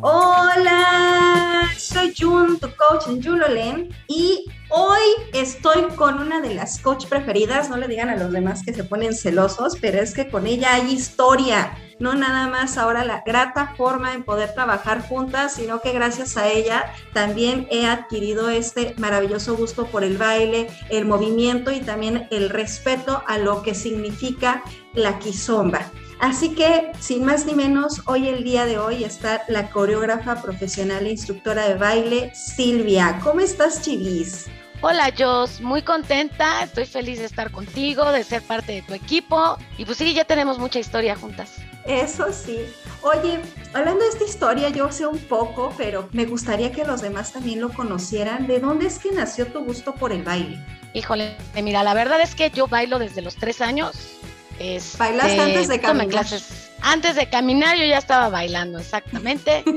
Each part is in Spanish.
Hola, soy Jun, tu coach en Julolen y hoy estoy con una de las coach preferidas, no le digan a los demás que se ponen celosos, pero es que con ella hay historia, no nada más ahora la grata forma en poder trabajar juntas, sino que gracias a ella también he adquirido este maravilloso gusto por el baile, el movimiento y también el respeto a lo que significa la kizomba. Así que, sin más ni menos, hoy el día de hoy está la coreógrafa profesional e instructora de baile, Silvia. ¿Cómo estás, Chivis? Hola, Jos, muy contenta, estoy feliz de estar contigo, de ser parte de tu equipo y pues sí, ya tenemos mucha historia juntas. Eso sí. Oye, hablando de esta historia, yo sé un poco, pero me gustaría que los demás también lo conocieran. ¿De dónde es que nació tu gusto por el baile? Híjole, mira, la verdad es que yo bailo desde los tres años este, ¿Bailaste antes de caminar? Clases. Antes de caminar yo ya estaba bailando, exactamente.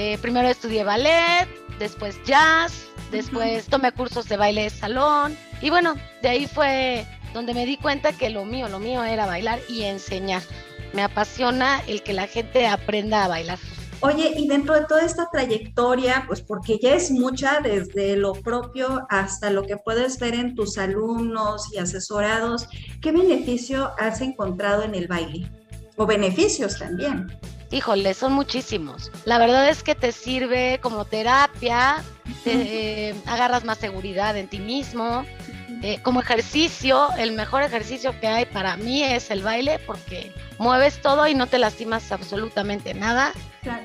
Eh, primero estudié ballet, después jazz, después tomé cursos de baile de salón y bueno, de ahí fue donde me di cuenta que lo mío, lo mío era bailar y enseñar. Me apasiona el que la gente aprenda a bailar. Oye, y dentro de toda esta trayectoria, pues porque ya es mucha desde lo propio hasta lo que puedes ver en tus alumnos y asesorados, ¿qué beneficio has encontrado en el baile? O beneficios también. Híjole, son muchísimos. La verdad es que te sirve como terapia, te, agarras más seguridad en ti mismo, eh, como ejercicio, el mejor ejercicio que hay para mí es el baile porque mueves todo y no te lastimas absolutamente nada.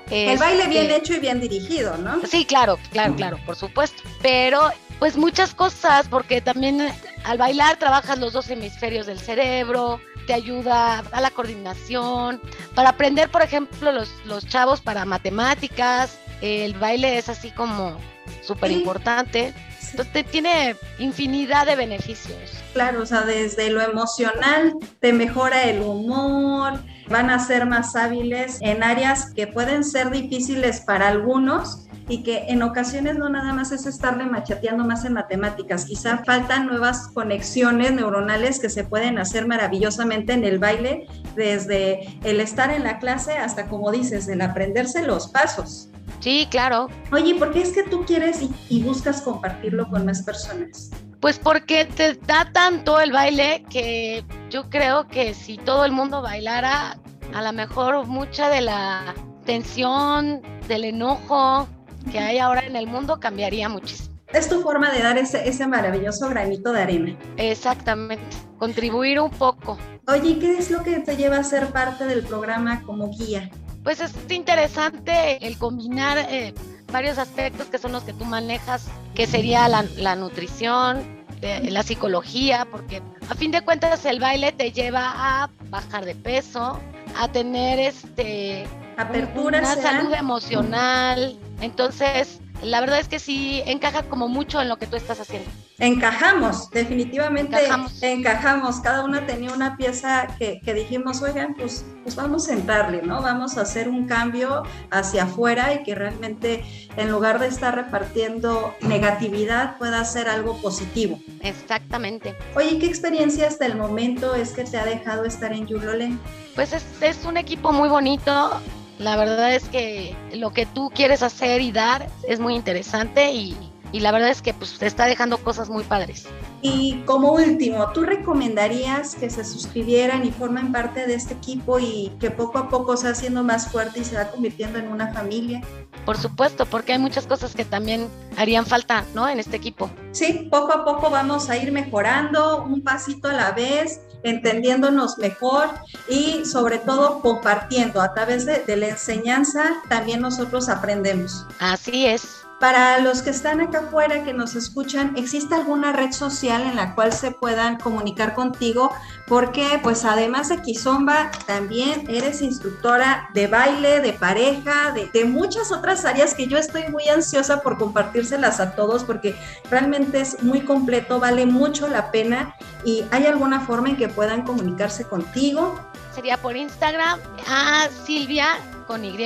El baile bien este, hecho y bien dirigido, ¿no? Sí, claro, claro, claro, por supuesto. Pero pues muchas cosas porque también eh, al bailar trabajas los dos hemisferios del cerebro, te ayuda a la coordinación, para aprender, por ejemplo, los, los chavos para matemáticas, el baile es así como súper importante. Entonces tiene infinidad de beneficios. Claro, o sea, desde lo emocional te mejora el humor, van a ser más hábiles en áreas que pueden ser difíciles para algunos y que en ocasiones no nada más es estarle machateando más en matemáticas, quizá faltan nuevas conexiones neuronales que se pueden hacer maravillosamente en el baile, desde el estar en la clase hasta, como dices, el aprenderse los pasos. Sí, claro. Oye, ¿por qué es que tú quieres y, buscas compartirlo con más personas? Pues porque te da tanto el baile que yo creo que si todo el mundo bailara, a lo mejor mucha de la tensión, del enojo que hay ahora en el mundo cambiaría muchísimo. Es tu forma de dar ese, ese maravilloso granito de arena. Exactamente, contribuir un poco. Oye, ¿qué es lo que te lleva a ser parte del programa como guía? pues es interesante el combinar eh, varios aspectos que son los que tú manejas, que sería la, nutrición, eh, la psicología, porque a fin de cuentas el baile te lleva a bajar de peso, a tener este apertura, una salud emocional. Entonces, la verdad es que sí encaja como mucho en lo que tú estás haciendo. Encajamos, definitivamente encajamos. Cada una tenía una pieza que, dijimos, oigan, pues, pues vamos a entrarle, ¿no? Vamos a hacer un cambio hacia afuera y que realmente en lugar de estar repartiendo negatividad pueda ser algo positivo. Exactamente. Oye, ¿qué experiencia hasta el momento es que te ha dejado estar en Yulole? Pues es, es un equipo muy bonito la verdad es que lo que tú quieres hacer y dar es muy interesante y, la verdad es que pues te está dejando cosas muy padres. Y como último, ¿tú recomendarías que se suscribieran y formen parte de este equipo y que poco a poco se va haciendo más fuerte y se va convirtiendo en una familia? Por supuesto, porque hay muchas cosas que también harían falta, ¿no? En este equipo. Sí, poco a poco vamos a ir mejorando, un pasito a la vez entendiéndonos mejor y sobre todo compartiendo a través de, la enseñanza, también nosotros aprendemos. Así es. Para los que están acá afuera, que nos escuchan, ¿existe alguna red social en la cual se puedan comunicar contigo? Porque pues además de Kizomba, también eres instructora de baile, de pareja, de, muchas otras áreas que yo estoy muy ansiosa por compartírselas a todos porque realmente es muy completo, vale mucho la pena y hay alguna forma en que puedan comunicarse contigo. Sería por Instagram a Silvia con Y,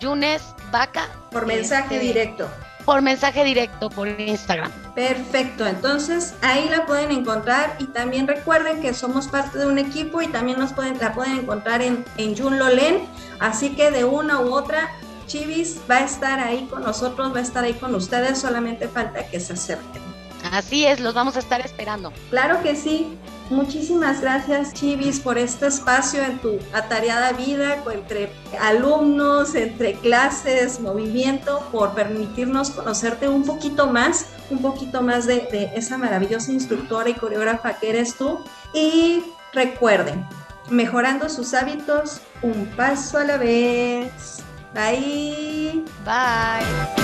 Yunes Vaca. Por mensaje este, directo por mensaje directo por Instagram. Perfecto, entonces ahí la pueden encontrar y también recuerden que somos parte de un equipo y también nos pueden, la pueden encontrar en, en Jun Lolen, así que de una u otra Chivis va a estar ahí con nosotros, va a estar ahí con ustedes, solamente falta que se acerquen. Así es, los vamos a estar esperando. Claro que sí. Muchísimas gracias, Chivis, por este espacio en tu atareada vida entre alumnos, entre clases, movimiento, por permitirnos conocerte un poquito más, un poquito más de, de esa maravillosa instructora y coreógrafa que eres tú. Y recuerden, mejorando sus hábitos, un paso a la vez. Bye. Bye.